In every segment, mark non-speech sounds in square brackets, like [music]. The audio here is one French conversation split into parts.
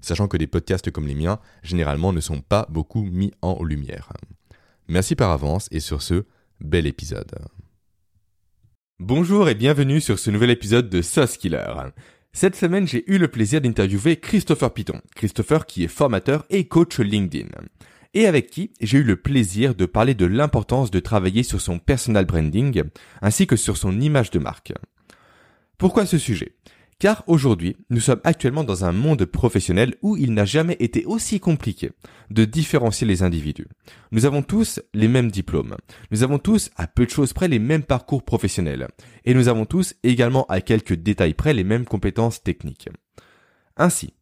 Sachant que des podcasts comme les miens, généralement, ne sont pas beaucoup mis en lumière. Merci par avance et sur ce, bel épisode. Bonjour et bienvenue sur ce nouvel épisode de Sauce Killer. Cette semaine, j'ai eu le plaisir d'interviewer Christopher Piton. Christopher qui est formateur et coach LinkedIn. Et avec qui j'ai eu le plaisir de parler de l'importance de travailler sur son personal branding ainsi que sur son image de marque. Pourquoi ce sujet? Car aujourd'hui, nous sommes actuellement dans un monde professionnel où il n'a jamais été aussi compliqué de différencier les individus. Nous avons tous les mêmes diplômes. Nous avons tous, à peu de choses près, les mêmes parcours professionnels. Et nous avons tous également, à quelques détails près, les mêmes compétences techniques. Ainsi,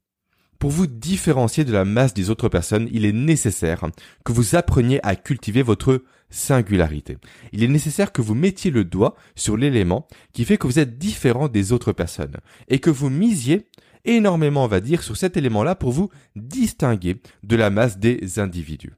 pour vous différencier de la masse des autres personnes, il est nécessaire que vous appreniez à cultiver votre singularité. Il est nécessaire que vous mettiez le doigt sur l'élément qui fait que vous êtes différent des autres personnes et que vous misiez énormément, on va dire, sur cet élément-là pour vous distinguer de la masse des individus.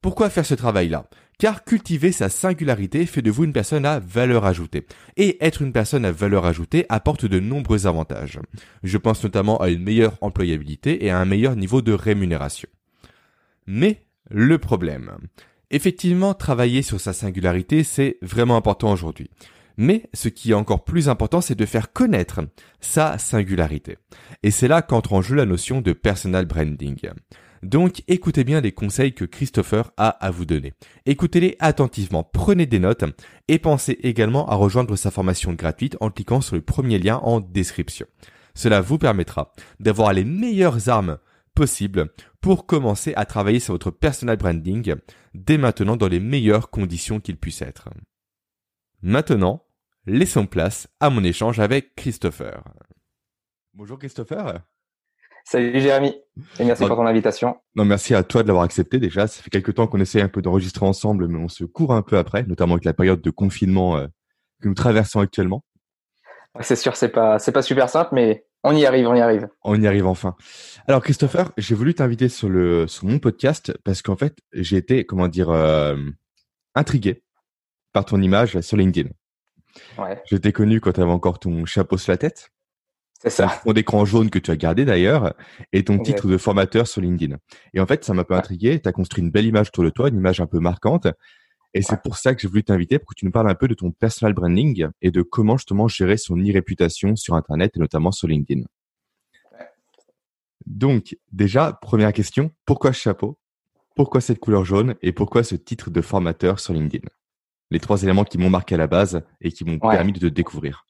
Pourquoi faire ce travail-là? Car cultiver sa singularité fait de vous une personne à valeur ajoutée. Et être une personne à valeur ajoutée apporte de nombreux avantages. Je pense notamment à une meilleure employabilité et à un meilleur niveau de rémunération. Mais le problème, Effectivement, travailler sur sa singularité, c'est vraiment important aujourd'hui. Mais ce qui est encore plus important, c'est de faire connaître sa singularité. Et c'est là qu'entre en jeu la notion de personal branding. Donc écoutez bien les conseils que Christopher a à vous donner. Écoutez-les attentivement, prenez des notes et pensez également à rejoindre sa formation gratuite en cliquant sur le premier lien en description. Cela vous permettra d'avoir les meilleures armes possibles pour commencer à travailler sur votre personal branding dès maintenant dans les meilleures conditions qu'il puisse être. Maintenant, laissons place à mon échange avec Christopher. Bonjour Christopher. Salut Jérémy, et merci pour ton invitation. Non, merci à toi de l'avoir accepté déjà. Ça fait quelques temps qu'on essaie un peu d'enregistrer ensemble, mais on se court un peu après, notamment avec la période de confinement euh, que nous traversons actuellement. C'est sûr, c'est pas, c'est pas super simple, mais on y arrive, on y arrive. On y arrive enfin. Alors Christopher, j'ai voulu t'inviter sur le sur mon podcast parce qu'en fait j'ai été comment dire euh, intrigué par ton image sur LinkedIn. Ouais. Je t'ai connu quand tu avais encore ton chapeau sur la tête. C'est ça. Ton écran jaune que tu as gardé d'ailleurs et ton titre de formateur sur LinkedIn. Et en fait, ça m'a peu intrigué. Tu as construit une belle image autour de toi, une image un peu marquante. Et c'est pour ça que j'ai voulu t'inviter pour que tu nous parles un peu de ton personal branding et de comment justement gérer son e-réputation sur Internet et notamment sur LinkedIn. Donc, déjà, première question, pourquoi ce chapeau? Pourquoi cette couleur jaune Et pourquoi ce titre de formateur sur LinkedIn? Les trois éléments qui m'ont marqué à la base et qui m'ont permis de te découvrir.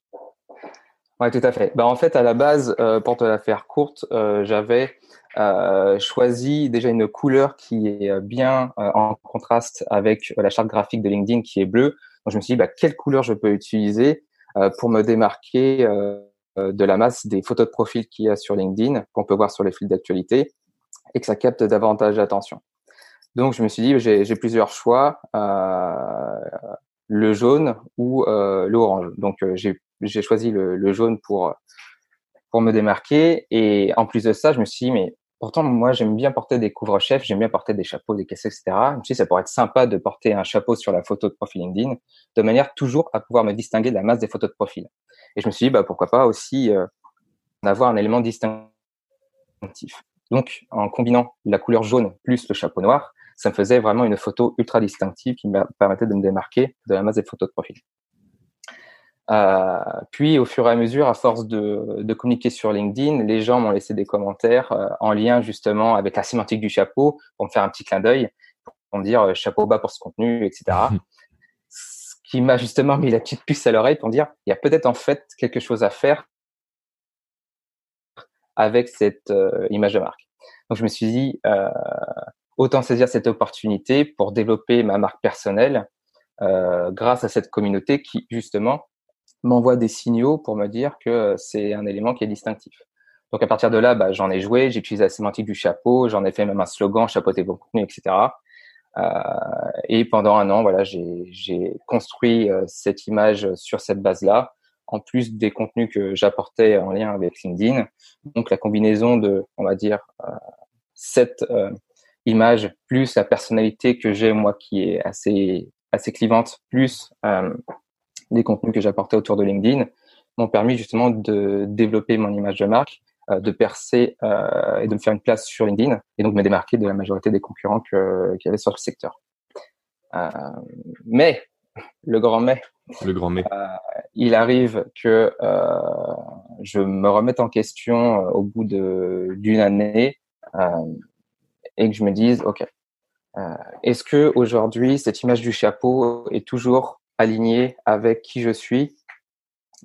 Oui, tout à fait. Bah, en fait, à la base, euh, pour te la faire courte, euh, j'avais euh, choisi déjà une couleur qui est bien en contraste avec la charte graphique de LinkedIn qui est bleue. Donc, je me suis dit, bah, quelle couleur je peux utiliser pour me démarquer de la masse des photos de profil qu'il y a sur LinkedIn, qu'on peut voir sur les fils d'actualité, et que ça capte davantage d'attention. Donc, je me suis dit, j'ai plusieurs choix, le jaune ou l'orange. Donc, j'ai j'ai choisi le, jaune pour pour me démarquer. Et en plus de ça, je me suis dit, mais pourtant, moi, j'aime bien porter des couvre-chefs, j'aime bien porter des chapeaux, des casquettes, etc. Je me suis dit, ça pourrait être sympa de porter un chapeau sur la photo de profil LinkedIn, de manière toujours à pouvoir me distinguer de la masse des photos de profil. Et je me suis dit, bah, pourquoi pas aussi euh, avoir un élément distinctif. Donc, en combinant la couleur jaune plus le chapeau noir, ça me faisait vraiment une photo ultra distinctive qui me permettait de me démarquer de la masse des photos de profil. Euh, puis, au fur et à mesure, à force de, de communiquer sur LinkedIn, les gens m'ont laissé des commentaires euh, en lien justement avec la sémantique du chapeau pour me faire un petit clin d'œil, pour me dire euh, chapeau bas pour ce contenu, etc. [laughs] ce qui m'a justement mis la petite puce à l'oreille pour me dire il y a peut-être en fait quelque chose à faire avec cette image de marque. Donc, je me suis dit autant saisir cette opportunité pour développer ma marque personnelle grâce à cette communauté qui justement m'envoie des signaux pour me dire que c'est un élément qui est distinctif. Donc à partir de là, bah, j'en ai joué, j'ai utilisé la sémantique du chapeau, j'en ai fait même un slogan, chapeauter vos contenus, etc. Euh, et pendant un an, voilà, j'ai construit euh, cette image sur cette base-là, en plus des contenus que j'apportais en lien avec LinkedIn. Donc la combinaison de, on va dire, euh, cette image plus la personnalité que j'ai moi qui est assez assez clivante, plus des contenus que j'apportais autour de LinkedIn, m'ont permis justement de développer mon image de marque euh, de percer euh, et de me faire une place sur LinkedIn et donc me démarquer de la majorité des concurrents qu'il y avait sur le secteur. Euh, mais le grand mais, le grand mais, il arrive que je me remette en question au bout d'une année et que je me dise ok est-ce que aujourd'hui cette image du chapeau est toujours alignée avec qui je suis.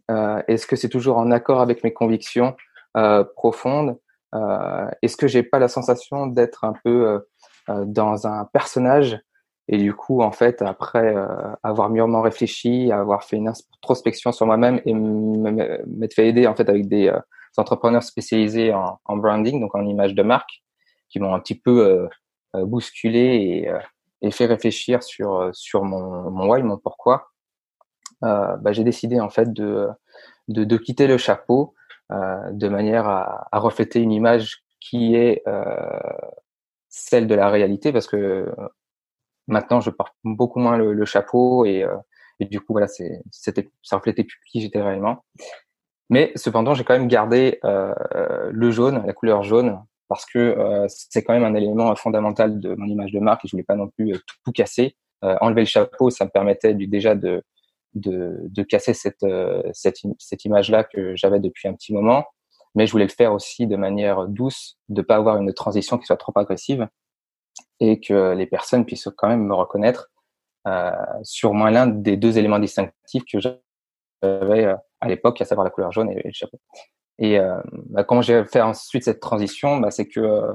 Est-ce que c'est toujours en accord avec mes convictions euh, profonde euh, Est-ce que j'ai pas la sensation d'être un peu euh, dans un personnage? Et du coup, en fait, après avoir mûrement réfléchi, avoir fait une introspection sur moi-même et m'être fait aider en fait avec des entrepreneurs spécialisés en, en, branding, donc en image de marque, qui m'ont un petit peu bousculé et, et, fait réfléchir sur sur mon, mon why, mon pourquoi. Euh, bah, j'ai décidé en fait de, de, de quitter le chapeau euh, de manière à, à, refléter une image qui est euh, celle de la réalité, parce que euh, maintenant je porte beaucoup moins le, le chapeau et, et, du coup voilà, c'est, c'était, ça reflétait plus qui j'étais réellement. Mais cependant, j'ai quand même gardé euh, le jaune, la couleur jaune, parce que euh, c'est quand même un élément fondamental de mon image de marque et je voulais pas non plus tout, tout casser. Euh, enlever le chapeau, ça me permettait du, déjà de, de, de casser cette, euh, cette, cette image-là que j'avais depuis un petit moment. Mais je voulais le faire aussi de manière douce, de pas avoir une transition qui soit trop agressive et que les personnes puissent quand même me reconnaître euh, sur moins l'un des deux éléments distinctifs que j'avais euh, à l'époque, à savoir la couleur jaune et, le chapeau. Et euh, bah, comment j'ai fait ensuite cette transition? Bah, C'est que euh,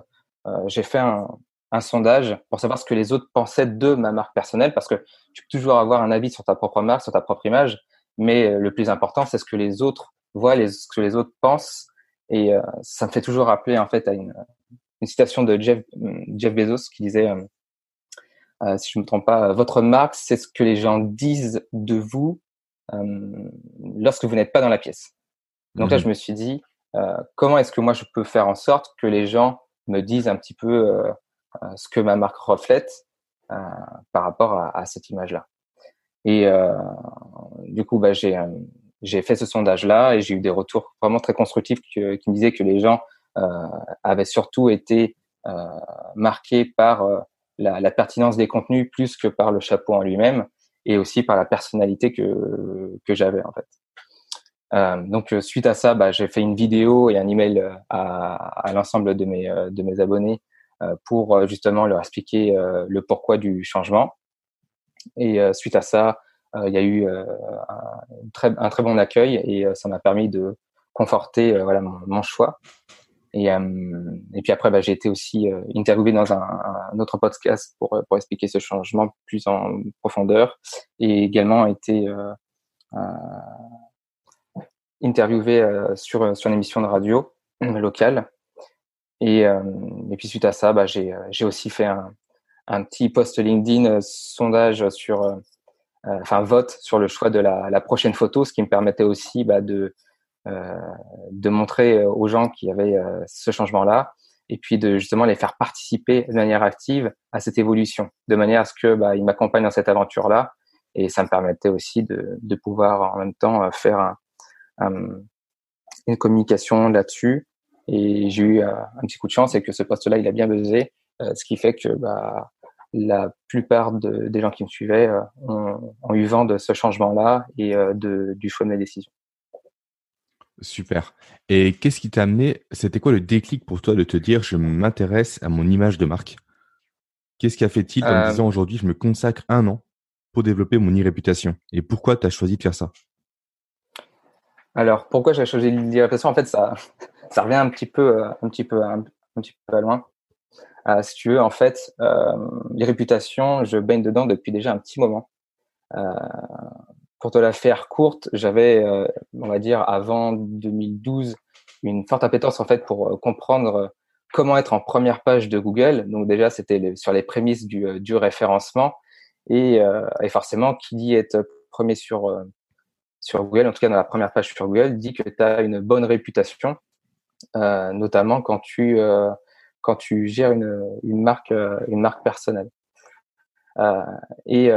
j'ai fait un, un sondage pour savoir ce que les autres pensaient de ma marque personnelle, parce que tu peux toujours avoir un avis sur ta propre marque, sur ta propre image, mais euh, le plus important, c'est ce que les autres voient, ce que les autres pensent. Et euh, ça me fait toujours rappeler en fait à une, une citation de Jeff, Jeff Bezos qui disait, euh, euh si je me trompe pas, votre marque, c'est ce que les gens disent de vous euh, lorsque vous n'êtes pas dans la pièce. Donc là, mhm. je me suis dit, comment est-ce que moi je peux faire en sorte que les gens me disent un petit peu euh, ce que ma marque reflète euh, par rapport à, à cette image-là. Et euh, du coup, bah, j'ai j'ai fait ce sondage-là et j'ai eu des retours vraiment très constructifs qui, qui me disaient que les gens euh, avaient surtout été euh, marqués par la, la, pertinence des contenus plus que par le chapeau en lui-même et aussi par la personnalité que, que j'avais en fait. Euh, donc suite à ça, bah, j'ai fait une vidéo et un email à, à l'ensemble de mes, de mes abonnés euh, pour euh, justement leur expliquer euh, le pourquoi du changement. Et suite à ça, il y a eu un très, un très bon accueil et ça m'a permis de conforter voilà mon, choix. Et, et puis après, bah, j'ai été aussi interviewé dans un, un, autre podcast pour, pour expliquer ce changement plus en profondeur et également été euh, interviewé sur, sur une émission de radio locale. Et, euh, et puis suite à ça, bah, j'ai, euh, j'ai aussi fait un, un petit post LinkedIn euh, sondage sur, enfin vote sur le choix de la, la, prochaine photo, ce qui me permettait aussi bah, de de montrer aux gens qui avaient ce changement-là et puis de justement les faire participer de manière active à cette évolution, de manière à ce que bah, m'accompagnent dans cette aventure-là. Et ça me permettait aussi de, de pouvoir en même temps faire un, une communication là-dessus. Et j'ai eu un, petit coup de chance et que ce poste-là, il a bien buzzé, euh, ce qui fait que bah, la plupart de, des gens qui me suivaient euh, ont, ont, eu vent de ce changement-là et euh, de, du choix de mes décisions. Super. Et qu'est-ce qui t'a amené C'était quoi le déclic pour toi de te dire je m'intéresse à mon image de marque? Qu'est-ce qui a fait-il en disant aujourd'hui je me consacre un an pour développer mon e-réputation? Et pourquoi tu as choisi de faire ça? Alors, pourquoi j'ai choisi l'e-réputation En fait, ça, [laughs] ça revient un petit peu, euh, un petit peu, un, petit peu à loin. Euh, si tu veux, en fait, euh, les réputations, je baigne dedans depuis déjà un petit moment. Euh, pour te la faire courte, j'avais, euh, on va dire, avant 2012, une forte appétence en fait pour comprendre comment être en première page de Google. Donc déjà, c'était sur les prémices du, du référencement et, et, forcément, qui dit être premier sur sur Google, en tout cas dans la première page sur Google, dit que tu as une bonne réputation, notamment quand tu quand tu gères une, une marque une marque personnelle. et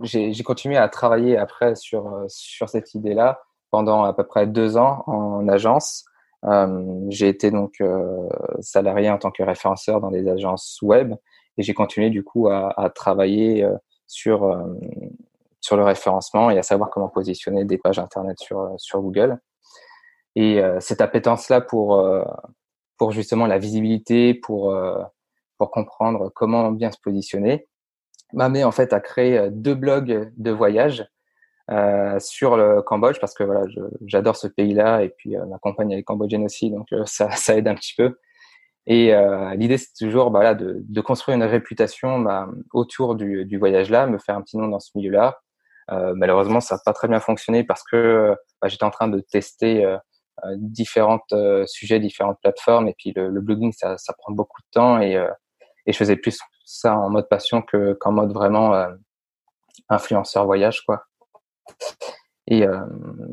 j'ai continué à travailler après sur sur cette idée-là pendant à peu près deux ans en agence. Euh, j'ai été donc euh, salarié en tant que référenceur dans des agences web et j'ai continué du coup à, à travailler euh, sur sur le référencement et à savoir comment positionner des pages internet sur sur Google. Et cette appétence là pour pour justement la visibilité, pour pour comprendre comment bien se positionner, m'a amené en fait à créer deux blogs de voyage euh, sur le Cambodge parce que voilà, j'adore ce pays-là et puis euh, ma compagne est cambodgienne aussi, donc euh, ça, [laughs] ça aide un petit peu. Et l'idée c'est toujours bah, de, de, construire une réputation bah, autour du, du voyage-là, me faire un petit nom dans ce milieu-là. Malheureusement, ça n'a pas très bien fonctionné parce que bah, j'étais en train de tester différentes sujets, différentes plateformes et puis le, le blogging ça, ça, prend beaucoup de temps et, et je faisais plus ça en mode passion que qu'en mode vraiment influenceur voyage quoi. Et, euh,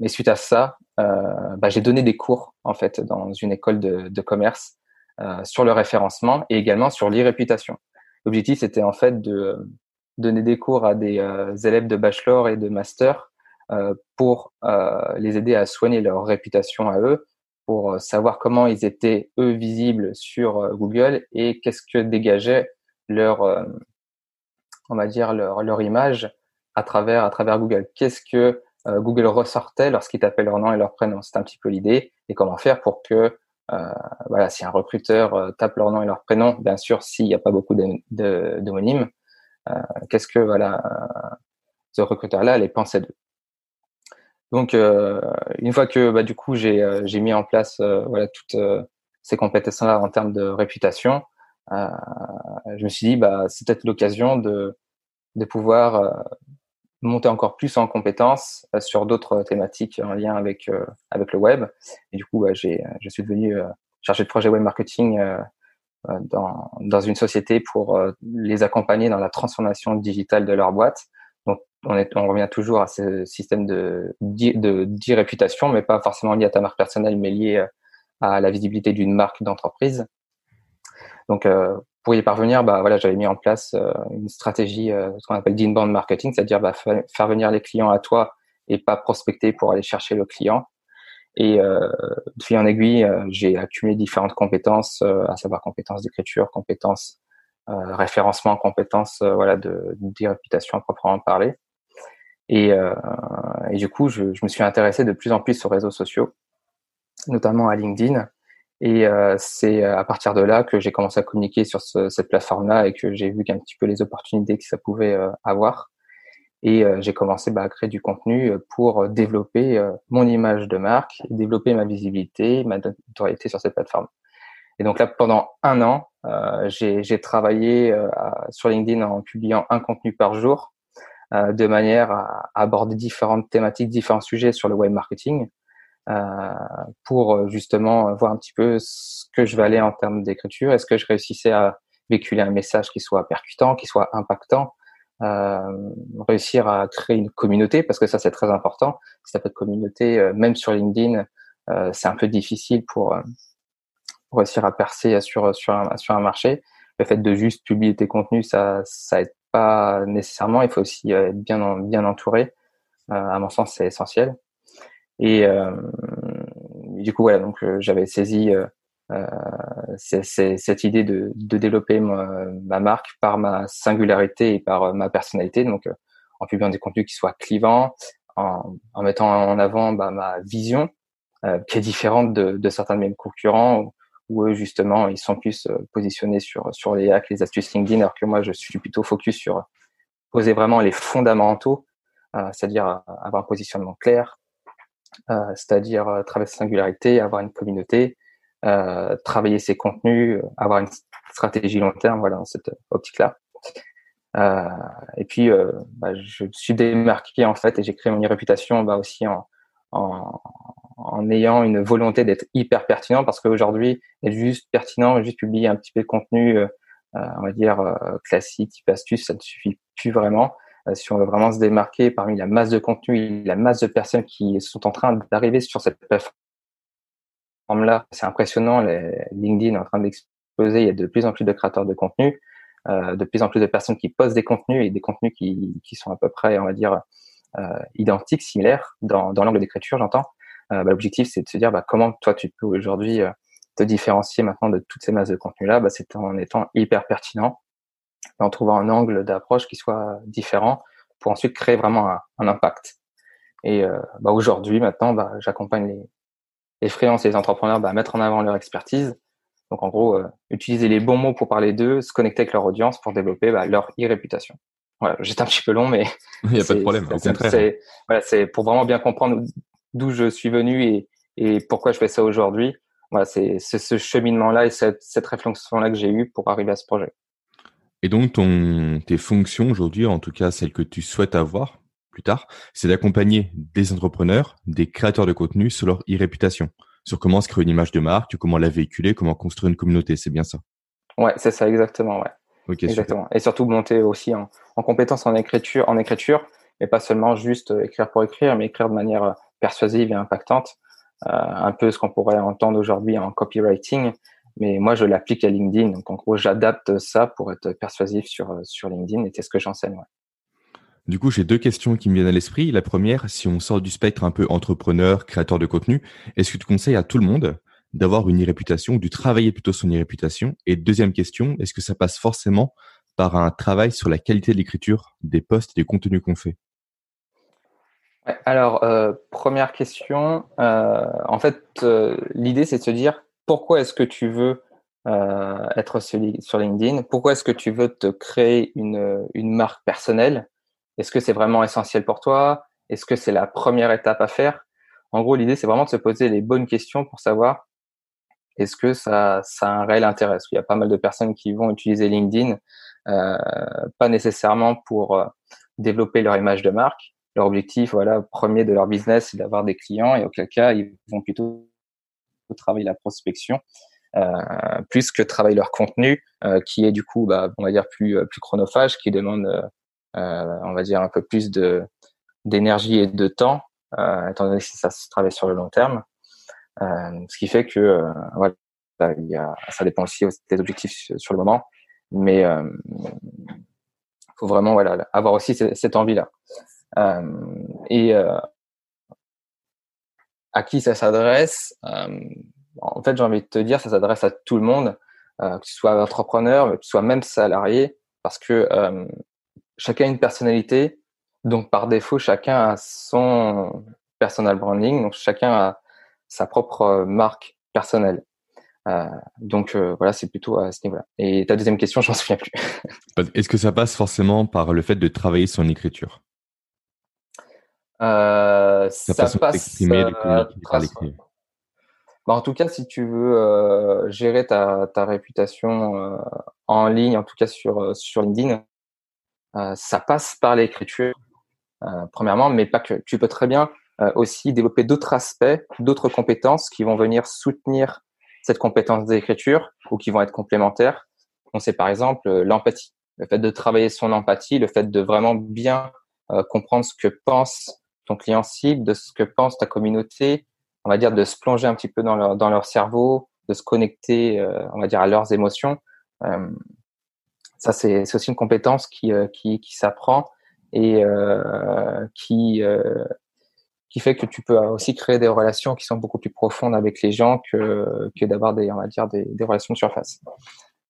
et, suite à ça, euh, bah, j'ai donné des cours en fait dans une école de, de commerce euh, sur le référencement et également sur l'e-réputation. L'objectif c'était en fait de donner des cours à des euh, élèves de bachelor et de master euh, pour les aider à soigner leur réputation à eux, pour savoir comment ils étaient eux visibles sur Google et qu'est-ce que dégageait leur, on va dire leur, leur image à travers, à travers Google. Qu'est-ce que euh, Google ressortait lorsqu'ils tapaient leur nom et leur prénom? C'est un petit peu l'idée. Et comment faire pour que, euh, voilà, si un recruteur euh, tape leur nom et leur prénom, bien sûr, s'il n'y a pas beaucoup d'homonymes, qu'est-ce que voilà, ce recruteur-là allait penser d'eux donc, une fois que bah, du coup j'ai mis en place voilà toutes ces compétences-là en termes de réputation, je me suis dit bah c'est peut-être l'occasion de de pouvoir monter encore plus en compétences euh, sur d'autres thématiques en lien avec euh, avec le web. Et du coup, j'ai je suis devenu euh, chargé de projet web marketing dans dans une société pour les accompagner dans la transformation digitale de leur boîte. Donc on est on revient toujours à ce système de de, de réputation, mais pas forcément lié à ta marque personnelle, mais lié à la visibilité d'une marque d'entreprise. Donc, pour y parvenir, bah voilà, j'avais mis en place euh, une stratégie, euh, ce qu'on appelle d'inbound marketing, c'est-à-dire bah, faire venir les clients à toi et pas prospecter pour aller chercher le client. Et euh, de fil en aiguille, euh, j'ai accumulé différentes compétences, à savoir compétences d'écriture, compétences référencement, compétences voilà de, de réputation à proprement parler. Et, du coup, je, je, me suis intéressé de plus en plus aux réseaux sociaux, notamment à LinkedIn. Et euh, c'est à partir de là que j'ai commencé à communiquer sur ce, cette plateforme-là et que j'ai vu qu'un petit peu les opportunités que ça pouvait euh, avoir. Et euh, j'ai commencé bah, à créer du contenu pour développer mon image de marque, développer ma visibilité, ma notoriété sur cette plateforme. Et donc là, pendant un an, j'ai travaillé sur LinkedIn en publiant un contenu par jour, de manière à aborder différentes thématiques, différents sujets sur le web marketing euh, pour euh, justement voir un petit peu ce que je valais en termes d'écriture. Est-ce que je réussissais à véhiculer un message qui soit percutant, qui soit impactant, euh, réussir à créer une communauté parce que ça c'est très important. Si t'as pas de communauté, euh, même sur LinkedIn, euh, c'est un peu difficile pour, pour, réussir à percer sur sur un, marché. Le fait de juste publier tes contenus, ça ça aide pas nécessairement. Il faut aussi être bien bien entouré. à mon sens, c'est essentiel. Et euh, du coup, voilà, donc euh, j'avais saisi euh, cette idée de, de développer ma, ma, marque par ma singularité et par ma personnalité, donc en publiant des contenus qui soient clivants, en, en mettant en avant bah, ma vision, euh, qui est différente de, de, certains de mes concurrents, où, eux justement ils sont plus positionnés sur sur les hacks, les astuces LinkedIn, alors que moi je suis plutôt focus sur poser vraiment les fondamentaux, euh, c'est-à-dire avoir un positionnement clair, euh, c'est-à-dire euh, sa singularité, avoir une communauté, euh, travailler ses contenus, avoir une stratégie long terme, voilà, dans cette optique-là. et puis, bah, je suis démarqué en fait et j'ai créé mon réputation bah, aussi en, en, en ayant une volonté d'être hyper pertinent parce qu'aujourd'hui, être juste pertinent, juste publier un petit peu de contenu, euh, on va dire classique, type astuce, ça ne suffit plus vraiment. si on veut vraiment se démarquer parmi la masse de contenu, la masse de personnes qui sont en train d'arriver sur cette plateforme-là, c'est impressionnant. Les, LinkedIn est en train d'exploser. Il y a de plus en plus de créateurs de contenu. Euh, de plus en plus de personnes qui postent des contenus et des contenus qui, qui sont à peu près, on va dire, euh, identiques, similaires dans, dans l'angle d'écriture, j'entends. Euh, bah, L'objectif, c'est de se dire bah, comment toi tu peux aujourd'hui euh, te différencier maintenant de toutes ces masses de contenus-là? Bah, c'est en étant hyper pertinent, en trouvant un angle d'approche qui soit différent pour ensuite créer vraiment un, un impact. Et euh, bah, aujourd'hui, maintenant, bah, j'accompagne les, les freelances et les entrepreneurs bah, mettre en avant leur expertise donc en gros, euh, utiliser les bons mots pour parler d'eux, se connecter avec leur audience pour développer bah, leur e-réputation. Voilà, j'étais un petit peu long, mais [laughs] il n'y a pas de problème. Au contraire. C'est voilà, c'est pour vraiment bien comprendre d'où je suis venu et, et pourquoi je fais ça aujourd'hui. Voilà, c'est ce cheminement-là et cette, cette réflexion-là que j'ai eue pour arriver à ce projet. Et donc, ton, tes fonctions aujourd'hui, en tout cas celles que tu souhaites avoir plus tard, c'est d'accompagner des entrepreneurs, des créateurs de contenu sur leur e-réputation sur comment se créer une image de marque, comment la véhiculer, comment construire une communauté. C'est bien ça. Ouais, c'est ça exactement. Ouais. Ok. exactement. Et surtout monter aussi en, en compétence en écriture, en écriture, mais pas seulement juste euh, écrire pour écrire, mais écrire de manière euh, persuasive et impactante. Euh, un peu ce qu'on pourrait entendre aujourd'hui en copywriting, mais moi je l'applique à LinkedIn. Donc en gros, j'adapte ça pour être persuasif sur sur LinkedIn et c'est ce que j'enseigne. Ouais. Du coup, j'ai deux questions qui me viennent à l'esprit. La première, si on sort du spectre un peu entrepreneur, créateur de contenu, est-ce que tu conseilles à tout le monde d'avoir une e-réputation ou de travailler plutôt son e-réputation Et deuxième question, est-ce que ça passe forcément par un travail sur la qualité de l'écriture des posts et des contenus qu'on fait? Alors, euh, première question, euh, en fait, euh, l'idée c'est de se dire pourquoi est-ce que tu veux être sur, sur LinkedIn? Pourquoi est-ce que tu veux te créer une, une marque personnelle? Est-ce que c'est vraiment essentiel pour toi? Est-ce que c'est la première étape à faire? En gros, l'idée, c'est vraiment de se poser les bonnes questions pour savoir est-ce que ça, ça a un réel intérêt? Il y a pas mal de personnes qui vont utiliser LinkedIn, euh, pas nécessairement pour euh, développer leur image de marque. Leur objectif, voilà, premier de leur business, c'est d'avoir des clients, et auquel cas, ils vont plutôt travailler la prospection. Euh, plus que travailler leur contenu, qui est du coup, bah, on va dire plus chronophage, qui demande on va dire un peu plus de d'énergie et de temps, euh, étant donné que ça se travaille sur le long terme. Euh, ce qui fait que voilà, il y a, ça dépend aussi des objectifs sur le moment, mais euh, faut vraiment voilà avoir aussi cette, envie là. Euh, et euh, à qui ça s'adresse En fait, j'ai envie de te dire, ça s'adresse à tout le monde, que tu sois entrepreneur, que tu sois même salarié, parce que chacun a une personnalité, donc par défaut, chacun a son personal branding, donc chacun a sa propre marque personnelle. Euh, donc euh, voilà, c'est plutôt à ce niveau-là. Et ta deuxième question, [laughs] je m'en souviens plus. Est-ce que ça passe forcément par le fait de travailler son écriture? Euh, Ça, passe par l'écrit. Bah, en tout cas, si tu veux euh, gérer ta, ta réputation euh, en ligne, en tout cas sur sur LinkedIn, euh, ça passe par l'écriture, euh, premièrement, mais pas que. Tu peux très bien euh, aussi développer d'autres aspects, d'autres compétences qui vont venir soutenir cette compétence d'écriture ou qui vont être complémentaires. On sait par exemple l'empathie, le fait de travailler son empathie, le fait de vraiment bien comprendre ce que pense ton client cible, de ce que pense ta communauté, on va dire de se plonger un petit peu dans leur dans leur cerveau, de se connecter, on va dire à leurs émotions. Ça, c'est aussi une compétence qui, euh, qui, qui s'apprend et euh, qui, euh, qui fait que tu peux aussi créer des relations qui sont beaucoup plus profondes avec les gens que, que d'avoir des, on va dire, des, des relations de surface.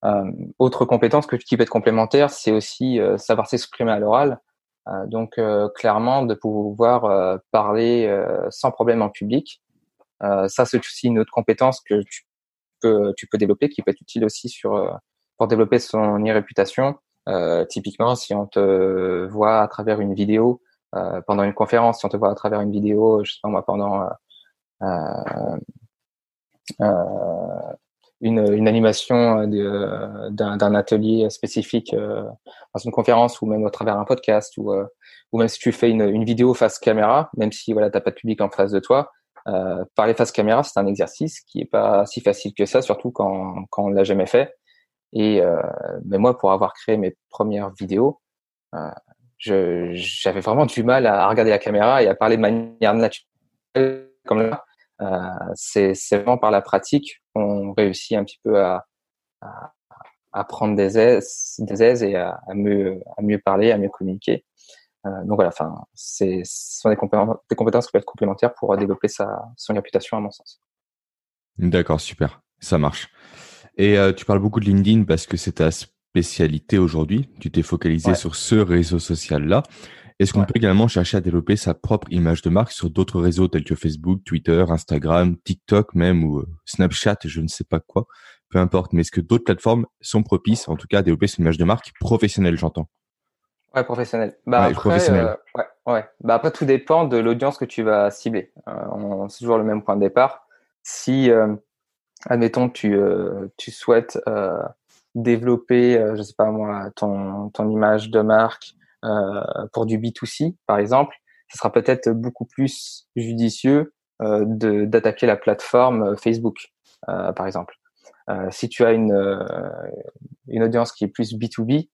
Euh, autre compétence que, qui peut être complémentaire, c'est aussi euh, savoir s'exprimer à l'oral. Euh, donc clairement de pouvoir parler sans problème en public. ça c'est aussi une autre compétence que tu peux tu peux développer qui peut être utile aussi sur pour développer son e-réputation. Euh, typiquement, si on te voit à travers une vidéo euh, pendant une conférence, si on te voit à travers une vidéo, je sais pas moi, pendant euh, euh, une, une animation d'un atelier spécifique dans une conférence ou même à travers un podcast ou, ou même si tu fais une, une vidéo face caméra, même si voilà t'as pas de public en face de toi, euh, parler face caméra, c'est un exercice qui est pas si facile que ça, surtout quand, quand on l'a jamais fait. Et euh, mais moi, pour avoir créé mes premières vidéos, euh, j'avais vraiment du mal à, regarder la caméra et à parler de manière naturelle comme là. Euh, c'est vraiment par la pratique qu'on réussit un petit peu à, à, à prendre des aises, des aises et à, mieux, à mieux parler, à mieux communiquer. Euh, donc voilà, enfin, ce sont des compétences, des compétences qui peuvent être complémentaires pour développer sa, son réputation à mon sens. D'accord, super, ça marche. Et euh, tu parles beaucoup de LinkedIn parce que c'est ta spécialité aujourd'hui. Tu t'es focalisé sur ce réseau social-là. Est-ce qu'on peut également chercher à développer sa propre image de marque sur d'autres réseaux tels que Facebook, Twitter, Instagram, TikTok même ou euh, Snapchat, je ne sais pas quoi, peu importe. Mais est-ce que d'autres plateformes sont propices, en tout cas, à développer son image de marque professionnelle, j'entends? Ouais, professionnel. Bah après, euh, ouais, ouais. Bah après, tout dépend de l'audience que tu vas cibler. Euh, c'est toujours le même point de départ. Si, euh, admettons, tu, euh, tu souhaites euh, développer, je sais pas moi, ton, ton image de marque pour du B2C, par exemple, ce sera peut-être beaucoup plus judicieux de d'attaquer la plateforme Facebook, par exemple. si tu as une, une audience qui est plus B2B,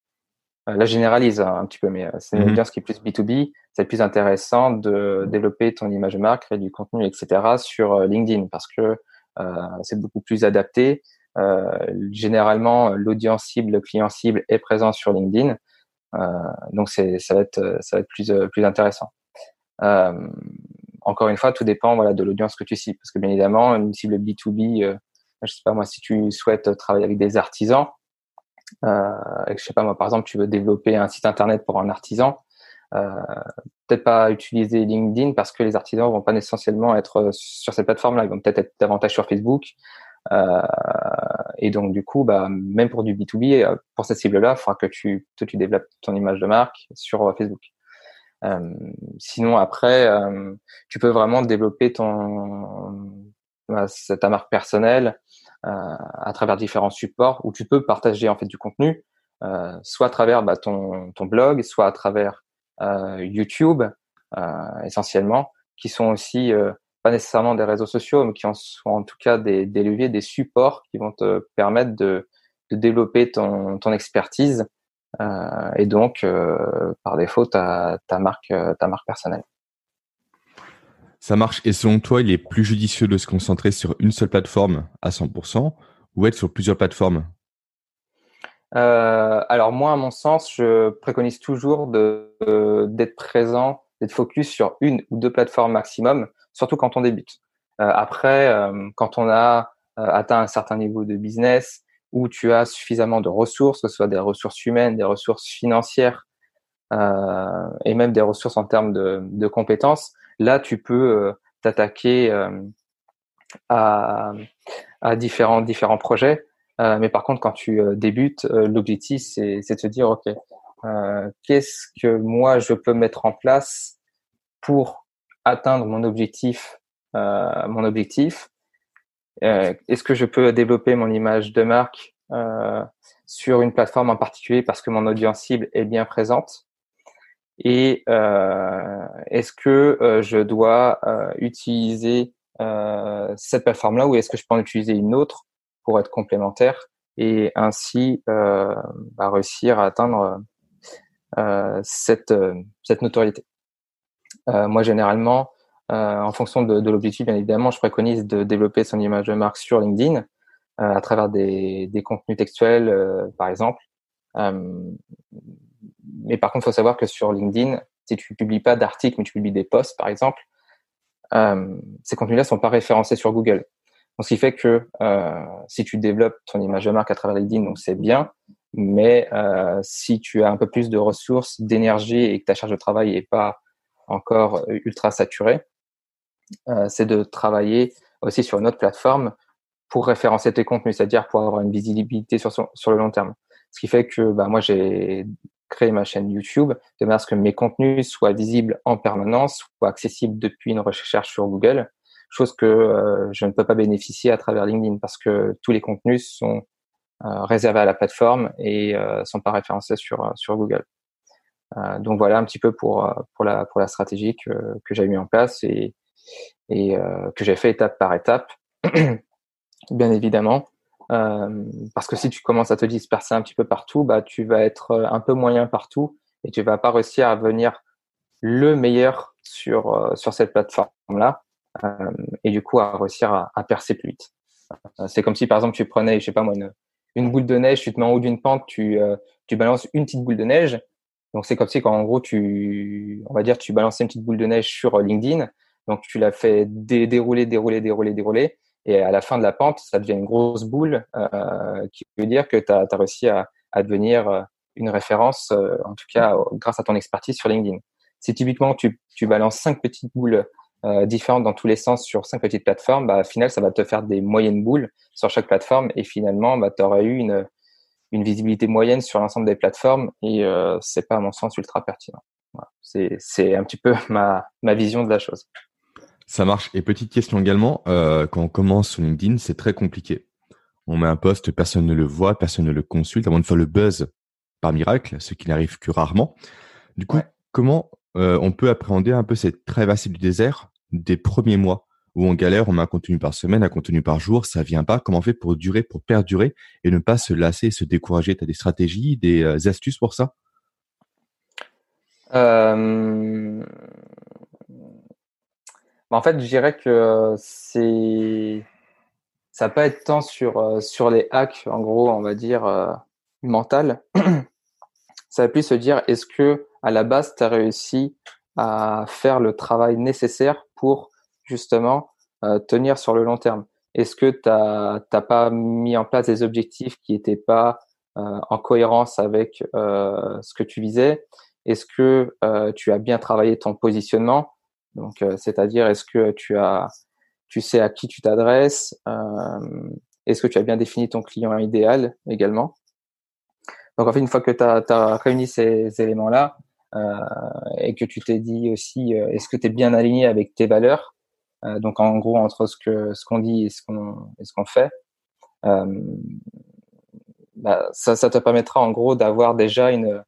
euh, là, je généralise un petit peu, mais euh, c'est une audience qui est plus B2B. C'est plus intéressant de développer ton image de marque, créer du contenu, etc. sur euh, LinkedIn parce que c'est beaucoup plus adapté. généralement, l'audience cible, le client cible est présent sur LinkedIn. donc, c'est, ça va être, plus, intéressant. encore une fois, tout dépend de l'audience que tu cibles. Parce que bien évidemment, une cible B2B, je sais pas moi, si tu souhaites travailler avec des artisans, euh, je sais pas moi, par exemple, tu veux développer un site internet pour un artisan, euh, peut-être pas utiliser LinkedIn parce que les artisans vont pas essentiellement être sur cette plateforme-là, ils vont peut-être être davantage sur Facebook. Euh, et donc du coup, bah, même pour du B2B, euh, pour cette cible-là, il faudra que tu, toi, tu développes ton image de marque sur euh, Facebook. Euh, sinon, après, tu peux vraiment développer ton bah, ta marque personnelle euh, à travers différents supports où tu peux partager en fait du contenu, euh, soit à travers bah, ton, ton blog, soit à travers euh, YouTube essentiellement, qui sont aussi pas nécessairement des réseaux sociaux, mais qui en sont en tout cas des, leviers, des supports qui vont te permettre de, développer ton, expertise euh, et donc euh, par défaut ta, ta marque ta marque personnelle. Ça marche. Et selon toi, il est plus judicieux de se concentrer sur une seule plateforme à 100% ou être sur plusieurs plateformes? Euh, Alors moi, à mon sens, je préconise toujours de, d'être présent, d'être focus sur une ou deux plateformes maximum, surtout quand on débute. Euh, après, euh, quand on a atteint un certain niveau de business, où tu as suffisamment de ressources, que ce soit des ressources humaines, des ressources financières, et même des ressources en termes de, de compétences, Là, tu peux euh, t'attaquer euh, à, à différents, différents projets. Euh, mais par contre, quand tu débutes, l'objectif, c'est, de te dire, OK, qu'est-ce que moi, je peux mettre en place pour atteindre mon objectif, mon objectif? Est-ce que je peux développer mon image de marque sur une plateforme en particulier parce que mon audience cible est bien présente? Et euh, est-ce que euh, je dois euh, utiliser cette plateforme-là ou est-ce que je peux en utiliser une autre pour être complémentaire et ainsi bah, réussir à atteindre cette, cette notoriété. moi, généralement, en fonction de, l'objectif, bien évidemment, je préconise de développer son image de marque sur LinkedIn à travers des, contenus textuels, par exemple mais par contre, il faut savoir que sur LinkedIn, si tu publies pas d'articles, mais tu publies des posts, par exemple, euh, ces contenus-là sont pas référencés sur Google. Donc, ce qui fait que euh, si tu développes ton image de marque à travers LinkedIn, donc c'est bien, mais euh, si tu as un peu plus de ressources, d'énergie et que ta charge de travail est pas encore ultra saturée, euh, c'est de travailler aussi sur une autre plateforme pour référencer tes contenus, c'est-à-dire pour avoir une visibilité sur, sur le long terme. Ce qui fait que bah, moi, j'ai créer ma chaîne YouTube de manière à ce que mes contenus soient visibles en permanence, soient accessibles depuis une recherche sur Google chose que je ne peux pas bénéficier à travers LinkedIn parce que tous les contenus sont réservés à la plateforme et sont pas référencés sur sur Google. donc voilà un petit peu pour pour la pour la stratégie que que j'ai mis en place et et que j'ai fait étape par étape, [clears throat] bien évidemment. Euh, parce que si tu commences à te disperser un petit peu partout, bah, tu vas être euh, un peu moyen partout et tu vas pas réussir à venir le meilleur sur, euh, sur cette plateforme-là euh, et du coup à réussir à, à percer plus vite. C'est comme si par exemple tu prenais, je sais pas moi, une, boule de neige, tu te mets en haut d'une pente, tu, tu balances une petite boule de neige. Donc c'est comme si quand en gros tu, on va dire, tu balançais une petite boule de neige sur LinkedIn. Donc tu l'as fait dérouler, dérouler, dérouler, dérouler. Et à la fin de la pente, ça devient une grosse boule euh, qui veut dire que tu as, réussi à, à, devenir euh, une référence, euh, en tout cas grâce à ton expertise sur LinkedIn. Si typiquement tu, tu balances cinq petites boules euh, différentes dans tous les sens sur cinq petites plateformes, bah, au final, ça va te faire des moyennes boules sur chaque plateforme et finalement, bah, tu auras eu une, une visibilité moyenne sur l'ensemble des plateformes et euh, c'est pas à mon sens ultra pertinent. Voilà. C'est un petit peu [laughs] ma, ma vision de la chose. Ça marche. Et petite question également, euh, quand on commence sur LinkedIn, c'est très compliqué. On met un post, personne ne le voit, personne ne le consulte, avant de faire le buzz par miracle, ce qui n'arrive que rarement. Du coup, comment euh, on peut appréhender un peu cette traversée du désert des premiers mois où on galère, on met un contenu par semaine, un contenu par jour, ça vient pas. Comment on fait pour durer, pour perdurer et ne pas se lasser, se décourager? Tu des stratégies, des euh, astuces pour ça? Euh... En fait, je dirais que c'est ça peut être tant sur euh, les hacks, en gros, on va dire euh, mental. [clears throat] ça va plus se dire est-ce que à la base tu as réussi à faire le travail nécessaire pour justement euh, tenir sur le long terme. Est-ce que tu n'as pas mis en place des objectifs qui n'étaient pas en cohérence avec ce que tu visais? Est-ce que tu as bien travaillé ton positionnement? Donc, euh, c'est-à-dire, est-ce que tu as, tu sais à qui tu t'adresses? Euh, Est-ce que tu as bien défini ton client idéal également? Donc, en fait, une fois que tu as, réuni ces éléments-là euh, et que tu t'es dit aussi, est-ce que tu es bien aligné avec tes valeurs? Donc, en gros, entre ce que ce qu'on dit et ce qu'on ce qu'on fait. Bah, ça, te permettra en gros d'avoir déjà une,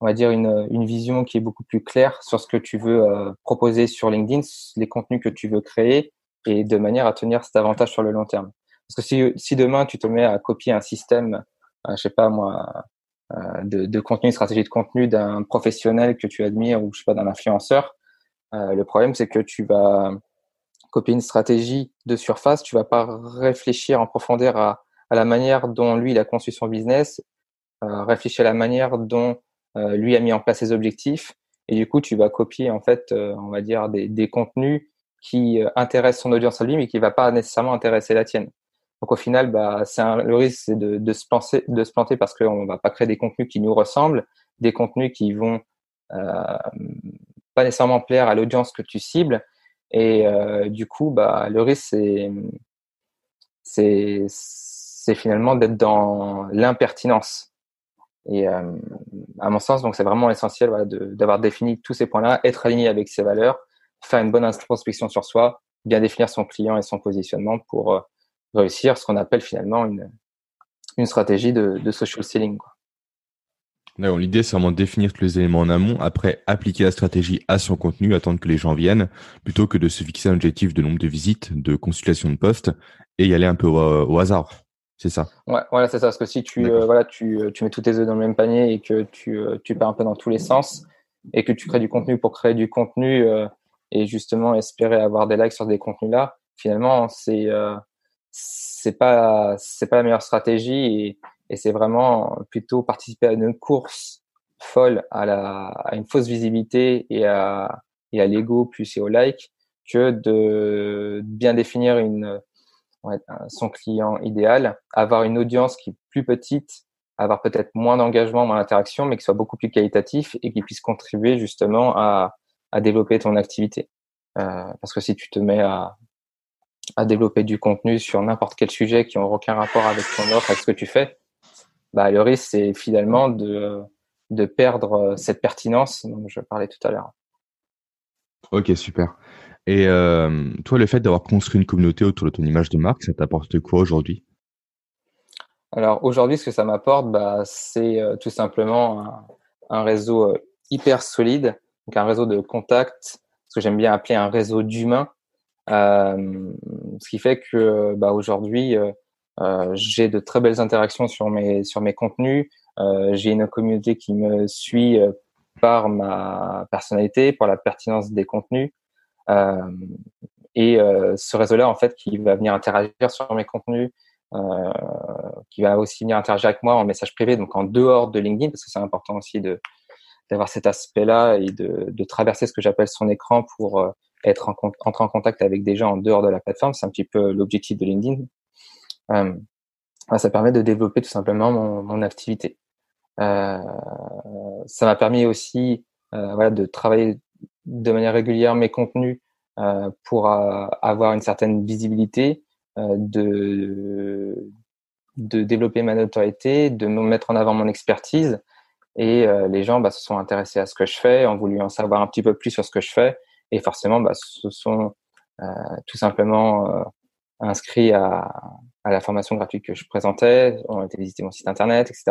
on va dire, une, une, vision qui est beaucoup plus claire sur ce que tu veux euh, proposer sur LinkedIn, les contenus que tu veux créer, et de manière à tenir cet avantage sur le long terme. Parce que si, si demain tu te mets à copier un système, euh, je sais pas moi, euh, de, de, contenu, une stratégie de contenu d'un professionnel que tu admires ou je sais pas d'un influenceur, euh, le problème c'est que tu vas copier une stratégie de surface, tu vas pas réfléchir en profondeur à, à la manière dont lui il a conçu son business, réfléchir à la manière dont euh, lui a mis en place ses objectifs et du coup tu vas copier en fait euh, on va dire des, des contenus qui euh, intéressent son audience à lui mais qui va pas nécessairement intéresser la tienne. Donc au final, bah, c'est le risque c'est de, se planter, parce qu'on va pas créer des contenus qui nous ressemblent, des contenus qui vont euh, pas nécessairement plaire à l'audience que tu cibles. Et euh, du coup, bah, le risque c'est c'est finalement d'être dans l'impertinence. Et euh, à mon sens, donc c'est vraiment essentiel d'avoir défini tous ces points-là, être aligné avec ses valeurs, faire une bonne introspection sur soi, bien définir son client et son positionnement pour réussir ce qu'on appelle finalement une, une stratégie de, de social selling. Quoi. L'idée, c'est vraiment de définir tous les éléments en amont, après appliquer la stratégie à son contenu, attendre que les gens viennent, plutôt que de se fixer un objectif de nombre de visites, de consultations de postes et y aller un peu au hasard. C'est ça. Ouais, voilà, c'est ça. Parce que si tu, euh, voilà, tu, euh, tu mets tous tes œufs dans le même panier et que tu, euh, tu pars un peu dans tous les sens et que tu crées du contenu pour créer du contenu et justement espérer avoir des likes sur des contenus là, finalement, c'est c'est pas c'est pas la meilleure stratégie et, et c'est vraiment plutôt participer à une course folle à la à une fausse visibilité et à et à l'ego plus et au like que de bien définir une son client idéal, avoir une audience qui est plus petite, avoir peut-être moins d'engagement, moins d'interaction, mais qui soit beaucoup plus qualitatif et qui puisse contribuer justement à, à développer ton activité. Euh, parce que si tu te mets à, à développer du contenu sur n'importe quel sujet qui n'a aucun rapport avec ton offre, avec ce que tu fais, bah, le risque, c'est finalement de, de perdre cette pertinence dont je parlais tout à l'heure. Ok, super. Et euh, toi, le fait d'avoir construit une communauté autour de ton image de marque, ça t'apporte quoi aujourd'hui? Alors aujourd'hui, ce que ça m'apporte, bah, c'est euh, tout simplement un, un réseau euh, hyper solide, donc un réseau de contacts, ce que j'aime bien appeler un réseau d'humains. Euh, ce qui fait que bah, aujourd'hui, euh, euh, j'ai de très belles interactions sur mes sur mes contenus. j'ai une communauté qui me suit par ma personnalité, par la pertinence des contenus. Et ce réseau-là, en fait, qui va venir interagir sur mes contenus, euh, qui va aussi venir interagir avec moi en message privé, donc en dehors de LinkedIn, parce que c'est important aussi de d'avoir cet aspect-là et de, de traverser ce que j'appelle son écran pour être en, entrer en contact avec des gens en dehors de la plateforme. C'est un petit peu l'objectif de LinkedIn. Euh, ça permet de développer tout simplement mon, activité. Euh, ça m'a permis aussi euh, de travailler de manière régulière mes contenus pour avoir une certaine visibilité, de, développer ma notoriété, de me mettre en avant mon expertise. Et les gens bah, se sont intéressés à ce que je fais, ont voulu en savoir un petit peu plus sur ce que je fais. Et forcément, bah, ce sont tout simplement inscrits à, à la formation gratuite que je présentais, ont été visiter mon site internet, etc.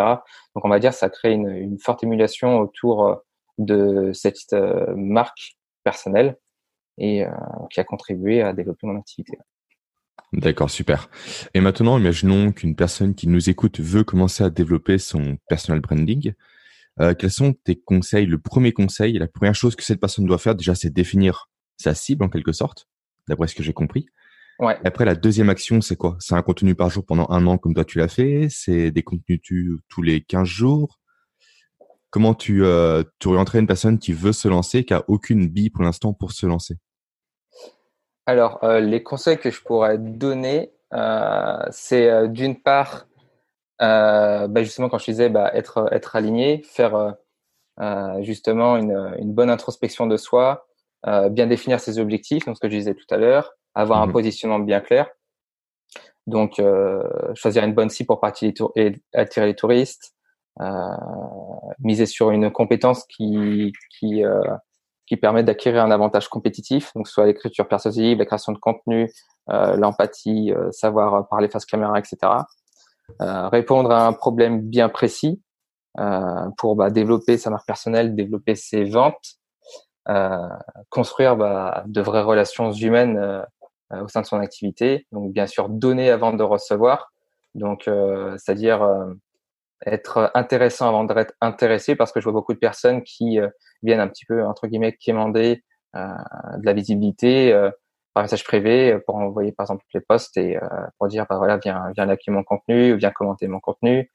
Donc on va dire ça crée une, une forte émulation autour euh, de cette euh, marque personnelle et euh, qui a contribué à développer mon activité. D'accord, super. Et maintenant, imaginons qu'une personne qui nous écoute veut commencer à développer son personal branding. Euh, quels sont tes conseils? Le premier conseil, la première chose que cette personne doit faire, déjà, c'est définir sa cible en quelque sorte, d'après ce que j'ai compris. Ouais. Après, la deuxième action, c'est quoi? C'est un contenu par jour pendant un an comme toi tu l'as fait? C'est des contenus tu, tous les 15 jours? Comment tu, euh, tu orienterais une personne qui veut se lancer, qui a aucune bille pour l'instant pour se lancer? Alors, euh, les conseils que je pourrais donner, euh, c'est d'une part, euh, bah justement, quand je disais bah, être, être aligné, faire justement une, une bonne introspection de soi, bien définir ses objectifs, donc ce que je disais tout à l'heure, avoir un mhm. positionnement bien clair. Donc, euh, choisir une bonne cible pour partir et attirer les touristes. Euh, miser sur une compétence qui qui euh, qui permet d'acquérir un avantage compétitif, donc soit l'écriture persuasive, la création de contenu, euh, l'empathie, euh, savoir parler face caméra, etc. Euh, répondre à un problème bien précis pour bah, développer sa marque personnelle, développer ses ventes, construire bah, de vraies relations humaines euh, au sein de son activité. Donc bien sûr donner avant de recevoir. Donc euh, c'est-à-dire euh, être intéressant avant d'être intéressé parce que je vois beaucoup de personnes qui viennent un petit peu entre guillemets quémander de la visibilité par message privé pour envoyer par exemple les posts et pour dire bah voilà viens viens liker mon contenu ou viens commenter mon contenu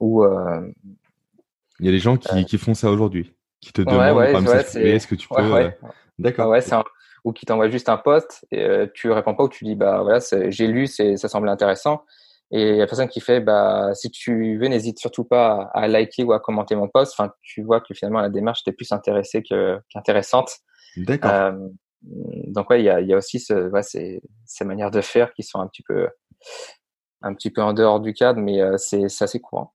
ou il y a des gens qui, qui font ça aujourd'hui qui te demandent par message privé est-ce que tu [laughs] peux d'accord. Ouais, un, ou qui t'envoie juste un post et euh, tu réponds pas ou tu dis bah voilà j'ai lu c'est ça semble intéressant. Et la personne qui fait bah si tu veux n'hésite surtout pas à, liker ou à commenter mon post. Enfin tu vois que finalement la démarche était plus intéressée qu'intéressante. D'accord. Euh, donc ouais il y a, y a aussi ce, ouais, ces, ces manières de faire qui sont un petit peu un petit peu en dehors du cadre mais euh, c'est assez courant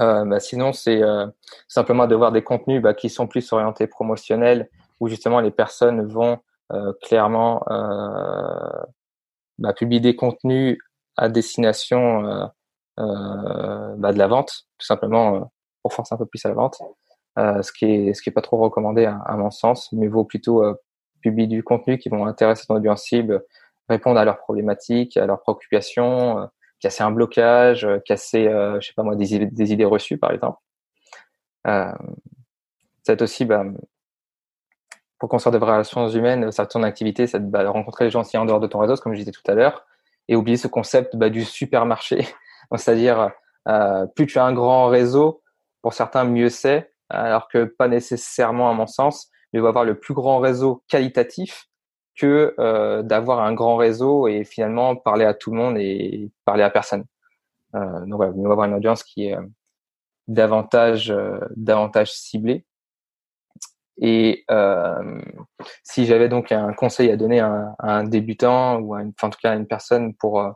euh, bah, sinon c'est euh, simplement de voir des contenus bah, qui sont plus orientés promotionnels où justement les personnes vont euh, clairement euh, bah, publier des contenus à destination euh, bah, de la vente, tout simplement pour forcer un peu plus à la vente. ce qui est ce qui est pas trop recommandé à, mon sens, mais vaut plutôt du contenu qui vont intéresser ton audience cible, répondre à leurs problématiques, à leurs préoccupations, casser un blocage, casser, je sais pas moi, des, idées reçues par exemple. Euh, c'est aussi bah, pour construire des relations humaines, ça ton activité, c'est de rencontrer les gens aussi en dehors de ton réseau, comme je disais tout à l'heure, et oublier ce concept bah, du supermarché. [laughs] C'est-à-dire, euh, plus tu as un grand réseau, pour certains, mieux c'est, alors que pas nécessairement à mon sens. Va avoir le plus grand réseau qualitatif que euh, d'avoir un grand réseau et finalement parler à tout le monde et parler à personne. Euh, donc voilà, va avoir une audience qui est euh, davantage, euh, davantage ciblée. Et euh, si j'avais donc un conseil à donner à, un débutant ou à une, en tout cas à une personne pour euh,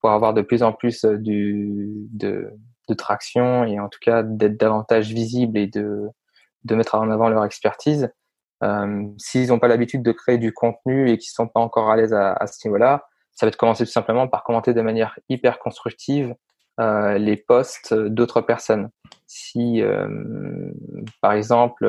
pour avoir de plus en plus du, de, de traction et en tout cas d'être davantage visible et de de mettre en avant leur expertise, Euh, S'ils n'ont pas l'habitude de créer du contenu et qu'ils sont pas encore à l'aise à, à, ce niveau-là, ça va être commencer tout simplement par commenter de manière hyper constructive euh, les posts d'autres personnes. Si, euh, par exemple,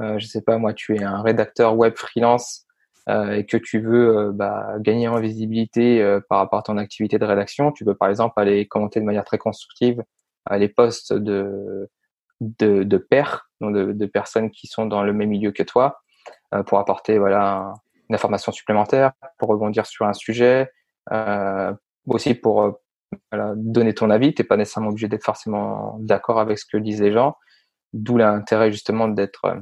euh, je sais pas moi, tu es un rédacteur web freelance euh, et que tu veux bah, gagner en visibilité par rapport à ton activité de rédaction, tu peux par exemple aller commenter de manière très constructive les posts de de, de pairs, de, de, personnes qui sont dans le même milieu que toi, euh, pour apporter voilà une information supplémentaire, pour rebondir sur un sujet, euh, aussi pour euh, voilà, donner ton avis. T'es pas nécessairement obligé d'être forcément d'accord avec ce que disent les gens, d'où l'intérêt justement d'être euh,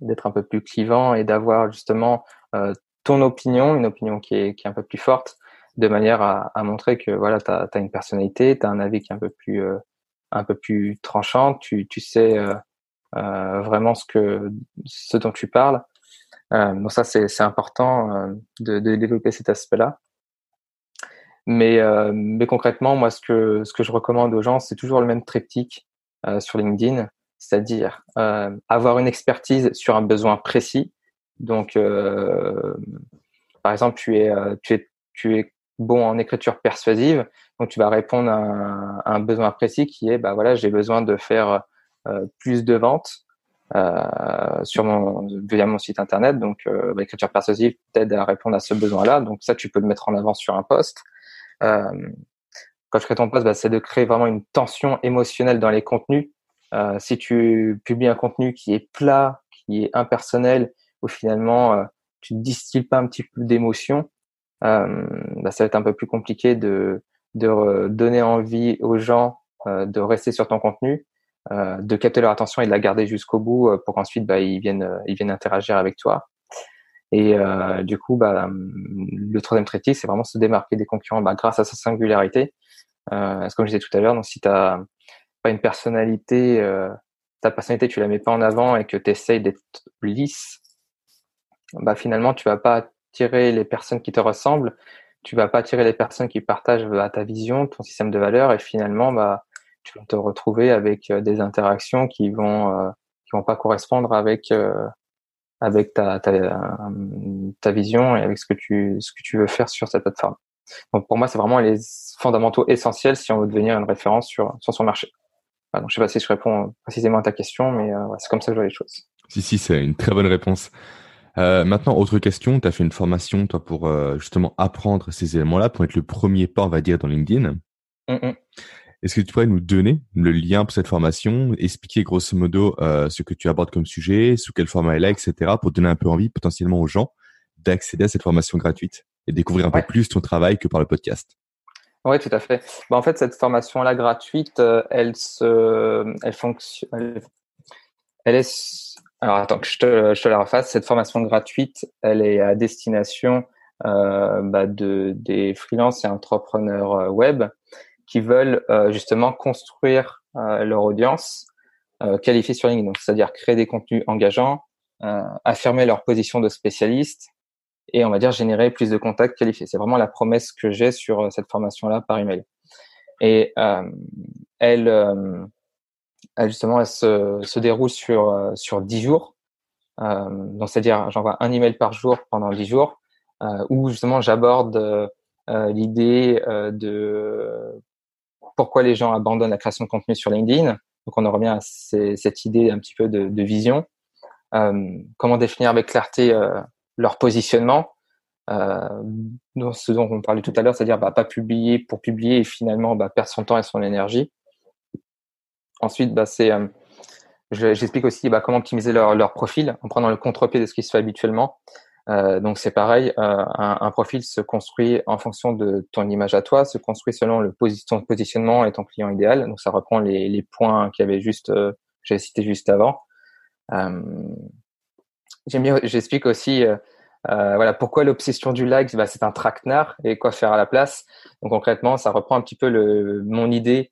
d'être un peu plus clivant et d'avoir justement euh, ton opinion, une opinion qui est, qui est un peu plus forte, de manière à, à montrer que voilà, tu as, une personnalité, tu as un avis qui est un peu plus euh, un peu plus tranchante, tu, sais euh, euh, vraiment ce que ce dont tu parles. Euh, donc ça c'est important de, de, développer cet aspect-là. Mais concrètement moi ce que je recommande aux gens c'est toujours le même triptyque sur LinkedIn, c'est-à-dire avoir une expertise sur un besoin précis. Donc par exemple tu es bon en écriture persuasive, donc tu vas répondre à un, besoin précis qui est, bah voilà, j'ai besoin de faire euh, plus de ventes euh, sur mon via mon site internet. Donc euh, bah, l'écriture persuasive t'aide à répondre à ce besoin-là. Donc ça, tu peux le mettre en avant sur un poste. Euh, quand je crée ton poste, bah, c'est de créer vraiment une tension émotionnelle dans les contenus. Si tu publies un contenu qui est plat, qui est impersonnel, ou finalement tu ne distilles pas un petit peu d'émotion, bah, ça va être un peu plus compliqué de, de donner envie aux gens euh, de rester sur ton contenu, euh, de capter leur attention et de la garder jusqu'au bout pour qu'ensuite bah, ils viennent ils viennent interagir avec toi. Et euh, du coup, bah, le troisième traité, c'est vraiment se démarquer des concurrents bah, grâce à sa singularité. Euh, comme je disais tout à l'heure, donc si tu pas une personnalité, euh, ta personnalité, tu la mets pas en avant et que tu essayes d'être lisse, bah finalement, tu vas pas attirer les personnes qui te ressemblent, tu vas pas attirer les personnes qui partagent ta vision, ton système de valeurs, et finalement, bah, tu vas te retrouver avec euh, des interactions qui vont euh, qui vont pas correspondre avec euh, avec ta, ta, vision et avec ce que tu ce que tu veux faire sur cette plateforme. Donc pour moi, c'est vraiment les fondamentaux essentiels si on veut devenir une référence sur sur son marché. Voilà, donc je sais pas si je réponds précisément à ta question, mais c'est comme ça que je vois les choses. Si si, c'est une très bonne réponse. Euh, maintenant, autre question, tu as fait une formation, toi, pour euh, justement apprendre ces éléments-là, pour être le premier pas, on va dire, dans LinkedIn. Mm -mm. Est-ce que tu pourrais nous donner le lien pour cette formation, expliquer grosso modo euh, ce que tu abordes comme sujet, sous quel format elle est, etc., pour donner un peu envie potentiellement aux gens d'accéder à cette formation gratuite et découvrir un ouais. peu plus ton travail que par le podcast? Oui, tout à fait. Bah, en fait, cette formation-là gratuite, elle se, elle fonctionne, elle est alors attends que je te, je te, la refasse. Cette formation gratuite, elle est à destination euh, bah, de des freelances et entrepreneurs euh, web qui veulent euh, justement construire euh, leur audience euh, qualifiée sur LinkedIn, c'est-à-dire créer des contenus engageants, euh, affirmer leur position de spécialiste et on va dire générer plus de contacts qualifiés. C'est vraiment la promesse que j'ai sur cette formation-là par email. Et elle euh, justement, elle se, se déroule sur euh, sur dix jours. Euh, donc, c'est-à-dire, j'envoie un email par jour pendant dix jours, où justement j'aborde l'idée de pourquoi les gens abandonnent la création de contenu sur LinkedIn. Donc, on en revient à cette idée un petit peu de, de vision. comment définir avec clarté leur positionnement, euh, ce dont on parlait tout à l'heure, c'est-à-dire bah, pas publier pour publier et finalement bah, perdre son temps et son énergie. Ensuite, bah, c'est, euh, j'explique aussi bah, comment optimiser leur, leur profil en prenant le contre-pied de ce qui se fait habituellement. Euh, donc c'est pareil, euh, un, un, profil se construit en fonction de ton image à toi, se construit selon le ton positionnement et ton client idéal. Donc ça reprend les, les points qu'il y avait juste, euh, j'ai cité juste avant. Euh, j'explique aussi euh, voilà pourquoi l'obsession du like, bah, c'est un traquenard et quoi faire à la place. Donc concrètement, ça reprend un petit peu le, mon idée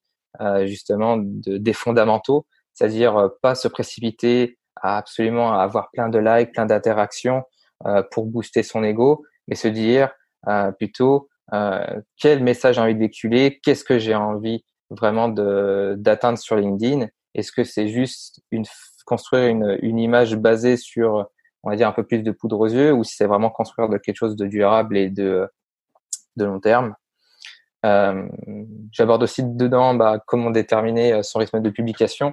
justement de, des fondamentaux, c'est-à-dire euh, pas se précipiter à absolument avoir plein de likes, plein d'interactions euh, pour booster son ego, mais se dire plutôt quel message j'ai envie de véhiculer, qu'est-ce que j'ai envie vraiment d'atteindre sur LinkedIn? Est-ce que c'est juste une construire une, une image basée sur on va dire un peu plus de poudre aux yeux, ou si c'est vraiment construire de quelque chose de durable et de de long terme? Euh, J'aborde aussi dedans bah, comment déterminer euh, son rythme de publication.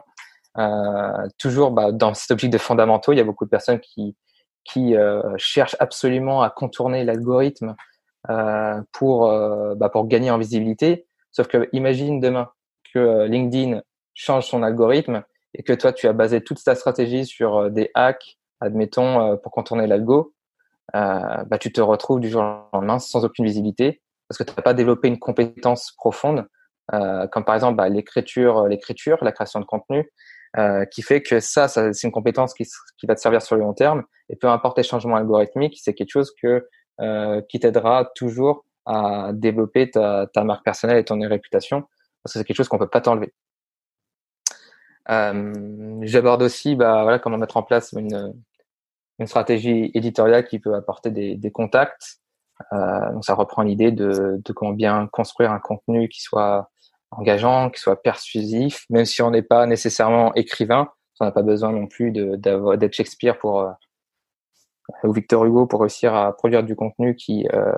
Euh, toujours bah, dans cet objectif de fondamentaux, il y a beaucoup de personnes qui qui euh, cherchent absolument à contourner l'algorithme euh, pour bah, pour gagner en visibilité. Sauf que imagine demain que LinkedIn change son algorithme et que toi tu as basé toute ta stratégie sur des hacks, admettons pour contourner l'algo, euh, bah, tu te retrouves du jour au lendemain sans aucune visibilité parce que tu n'as pas développé une compétence profonde, euh, comme par exemple bah, l'écriture, l'écriture, la création de contenu, euh, qui fait que ça, ça c'est une compétence qui, qui, va te servir sur le long terme. Et peu importe les changements algorithmiques, c'est quelque chose que euh, qui t'aidera toujours à développer ta, ta, marque personnelle et ton réputation, parce que c'est quelque chose qu'on peut pas t'enlever. Euh, J'aborde aussi bah, voilà, comment mettre en place une, une stratégie éditoriale qui peut apporter des, des contacts, euh, donc ça reprend l'idée de, de, comment bien construire un contenu qui soit engageant, qui soit persuasif, même si on n'est pas nécessairement écrivain, on n'a pas besoin non plus d'être Shakespeare pour euh, ou Victor Hugo pour réussir à produire du contenu qui euh,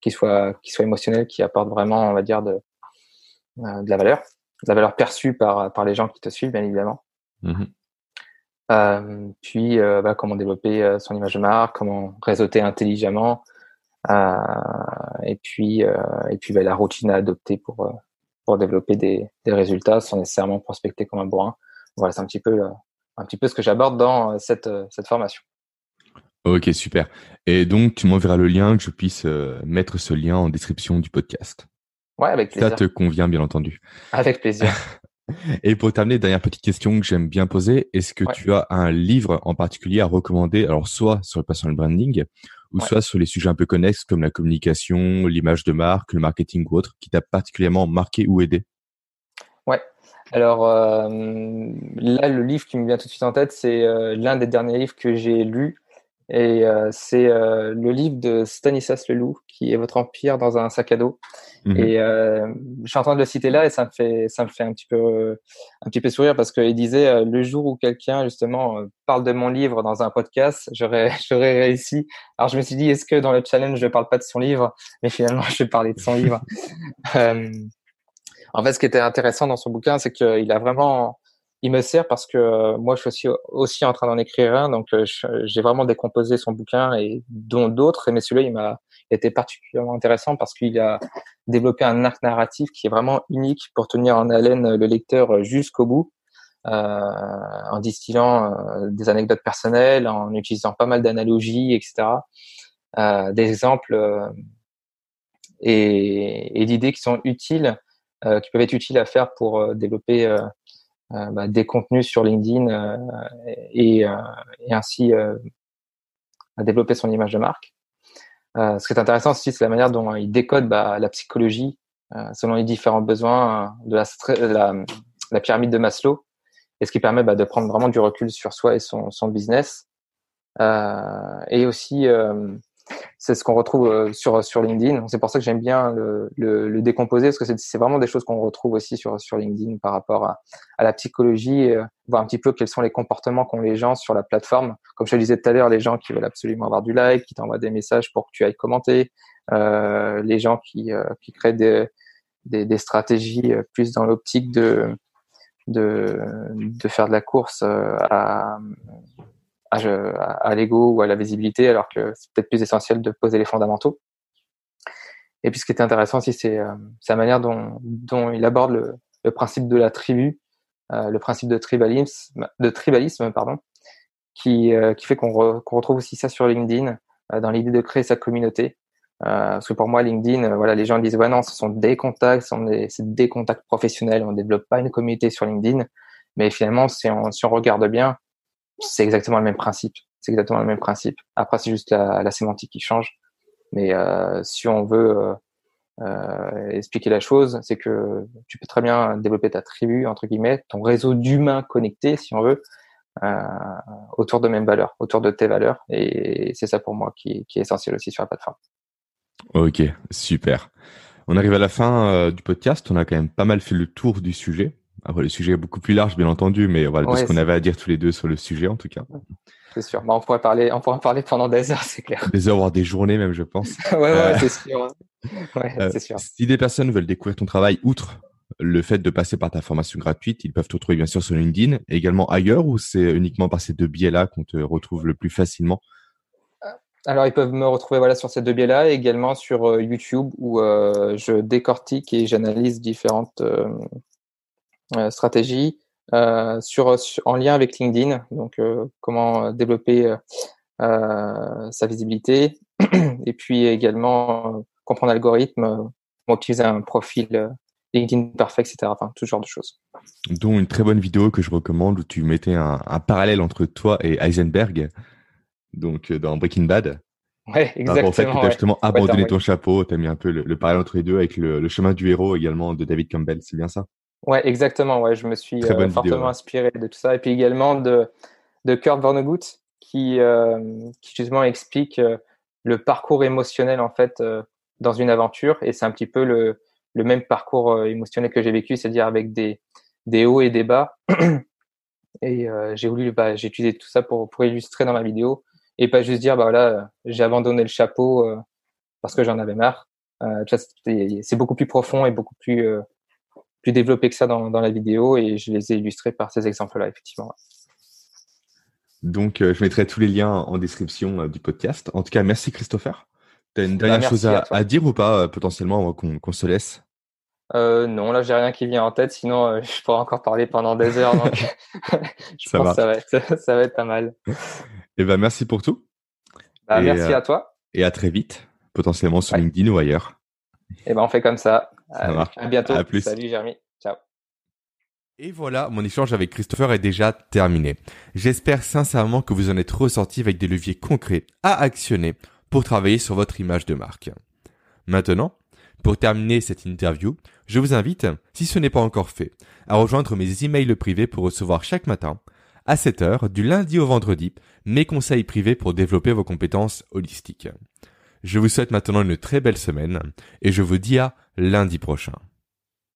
qui soit qui soit émotionnel, qui apporte vraiment, on va dire, de euh, de la valeur, de la valeur perçue par par les gens qui te suivent, bien évidemment. Mmh euh, puis, euh, bah, comment développer son image de marque, comment réseauter intelligemment, euh, et puis, euh, et puis bah, la routine à adopter pour, euh, pour développer des, des résultats sans nécessairement prospecter comme un bourrin. Voilà, c'est un petit peu, un petit peu ce que j'aborde dans cette, cette formation. Ok, super. Et donc, tu m'enverras le lien, que je puisse mettre ce lien en description du podcast. Ouais, avec plaisir. Ça te convient, bien entendu. Avec plaisir. [laughs] Et pour terminer, dernière petite question que j'aime bien poser, est-ce que tu as un livre en particulier à recommander, alors soit sur le personal branding, ou soit sur les sujets un peu connexes comme la communication, l'image de marque, le marketing ou autre, qui t'a particulièrement marqué ou aidé? Ouais. Alors euh, là, le livre qui me vient tout de suite en tête, c'est euh, l'un des derniers livres que j'ai lu. Et euh, c'est euh, le livre de Stanislas Leloup, qui est Votre Empire dans un sac à dos. Mhm. Et euh, je suis en train de le citer là et ça me fait ça me fait un petit peu un petit peu sourire parce qu'il disait euh, le jour où quelqu'un justement parle de mon livre dans un podcast, j'aurais [laughs] j'aurais réussi. Alors je me suis dit est-ce que dans le challenge je parle pas de son livre, mais finalement je vais parler de son livre. [laughs] Euh, en fait, ce qui était intéressant dans son bouquin, c'est qu'il a vraiment il me sert parce que moi je suis aussi, aussi en train d'en écrire un, donc j'ai vraiment décomposé son bouquin et dont d'autres, mais celui-là il m'a été particulièrement intéressant parce qu'il a développé un arc narratif qui est vraiment unique pour tenir en haleine le lecteur jusqu'au bout, euh, en distillant euh, des anecdotes personnelles, en utilisant pas mal d'analogies, etc., euh, des exemples euh, et, et d'idées qui sont utiles, euh, qui peuvent être utiles à faire pour développer bah, des contenus sur LinkedIn et, et, ainsi à développer son image de marque. Euh, ce qui est intéressant aussi, c'est la manière dont il décode bah, la psychologie euh, selon les différents besoins euh, de la, la, la, pyramide de Maslow, et ce qui permet bah, de prendre vraiment du recul sur soi et son, son business. Euh, et aussi, euh, c'est ce qu'on retrouve euh, sur LinkedIn. C'est pour ça que j'aime bien le, le, décomposer parce que c'est vraiment des choses qu'on retrouve aussi sur LinkedIn par rapport à, la psychologie, euh, voir un petit peu quels sont les comportements qu'ont les gens sur la plateforme. Comme je te disais tout à l'heure, les gens qui veulent absolument avoir du like, qui t'envoient des messages pour que tu ailles commenter, euh, les gens qui qui créent des stratégies plus dans l'optique de de, de faire de la course à, à l'ego ou à la visibilité, alors que c'est peut-être plus essentiel de poser les fondamentaux. Et puis ce qui est intéressant aussi, c'est euh, la manière dont, dont il aborde le, le principe de la tribu, euh, le principe de tribalisme, de tribalisme pardon, qui, euh, qui fait qu'on re, retrouve aussi ça sur LinkedIn, euh, dans l'idée de créer sa communauté. Euh, parce que pour moi, LinkedIn, voilà, les gens disent ouais non, ce sont des contacts, c'est des, des contacts professionnels, on développe pas une communauté sur LinkedIn. Mais finalement, si on, si on regarde bien, c'est exactement le même principe. C'est exactement le même principe. Après, c'est juste la, sémantique qui change. Mais euh, si on veut euh, euh, expliquer la chose, c'est que tu peux très bien développer ta tribu, entre guillemets, ton réseau d'humains connectés, si on veut, autour de mêmes valeurs, autour de tes valeurs. Et c'est ça pour moi qui, est essentiel aussi sur la plateforme. Ok, super. On arrive à la fin du podcast. On a quand même pas mal fait le tour du sujet. Après, le sujet est beaucoup plus large, bien entendu, mais voilà, ce qu'on avait à dire tous les deux sur le sujet, en tout cas. c'est sûr. Bah, on pourrait parler, on pourrait en parler pendant des heures, c'est clair. Des heures, voire des journées même, je pense. [laughs] ouais, ouais, euh, c'est sûr. Ouais, euh, c'est sûr. Si des personnes veulent découvrir ton travail, outre le fait de passer par ta formation gratuite, ils peuvent te retrouver bien sûr sur LinkedIn, également ailleurs, ou c'est uniquement par ces deux biais-là qu'on te retrouve le plus facilement? Alors, ils peuvent me retrouver voilà, sur ces deux biais-là, également sur euh, YouTube où euh, je décortique et j'analyse différentes euh, stratégies sur, en lien avec LinkedIn. Donc, comment développer sa visibilité [clears throat] et puis également comprendre l'algorithme, utiliser un profil LinkedIn parfait, etc. Enfin, tout genre de choses. Dont une très bonne vidéo que je recommande où tu mettais un, un parallèle entre toi et Heisenberg donc euh, dans Breaking Bad. Ouais, exactement. En fait, tu as justement abandonné ton chapeau, tu as mis un peu le, le parallèle entre les deux avec le, le, chemin du héros également de David Campbell, c'est bien ça? Ouais, exactement. Ouais, je me suis euh, fortement inspiré de tout ça. Et puis également de, de Kurt Vonnegut qui, euh, qui justement explique euh, le parcours émotionnel en fait dans une aventure. Et c'est un petit peu le, le même parcours émotionnel que j'ai vécu, c'est-à-dire avec des, des hauts et des bas. [clears throat] et j'ai voulu, bah, j'ai utilisé tout ça pour, pour illustrer dans ma vidéo et pas juste dire bah voilà j'ai abandonné le chapeau euh, parce que j'en avais marre. Euh, c'est beaucoup plus profond et beaucoup plus euh, plus développé que ça dans, dans la vidéo et je les ai illustrés par ces exemples-là effectivement. Donc je mettrai tous les liens en description du podcast. En tout cas, merci Christopher. Tu as une bah, dernière chose à, à, dire ou pas potentiellement avant qu'on se laisse? Euh, non, là j'ai rien qui vient en tête, sinon [laughs] je pourrais encore parler pendant des heures. Donc [laughs] [laughs] je ça pense que ça va, être, ça va être pas mal. Eh ben, merci pour tout. Bah, merci euh, à toi. Et à très vite, potentiellement sur LinkedIn ou ailleurs. Et eh ben, on fait comme ça. Ça à, à bientôt. À plus. Salut, Jérémy. Ciao. Et voilà, mon échange avec Christopher est déjà terminé. J'espère sincèrement que vous en êtes ressorti avec des leviers concrets à actionner pour travailler sur votre image de marque. Maintenant, pour terminer cette interview, je vous invite, si ce n'est pas encore fait, à rejoindre mes emails privés pour recevoir chaque matin à 7h du lundi au vendredi mes conseils privés pour développer vos compétences holistiques. Je vous souhaite maintenant une très belle semaine et je vous dis à lundi prochain.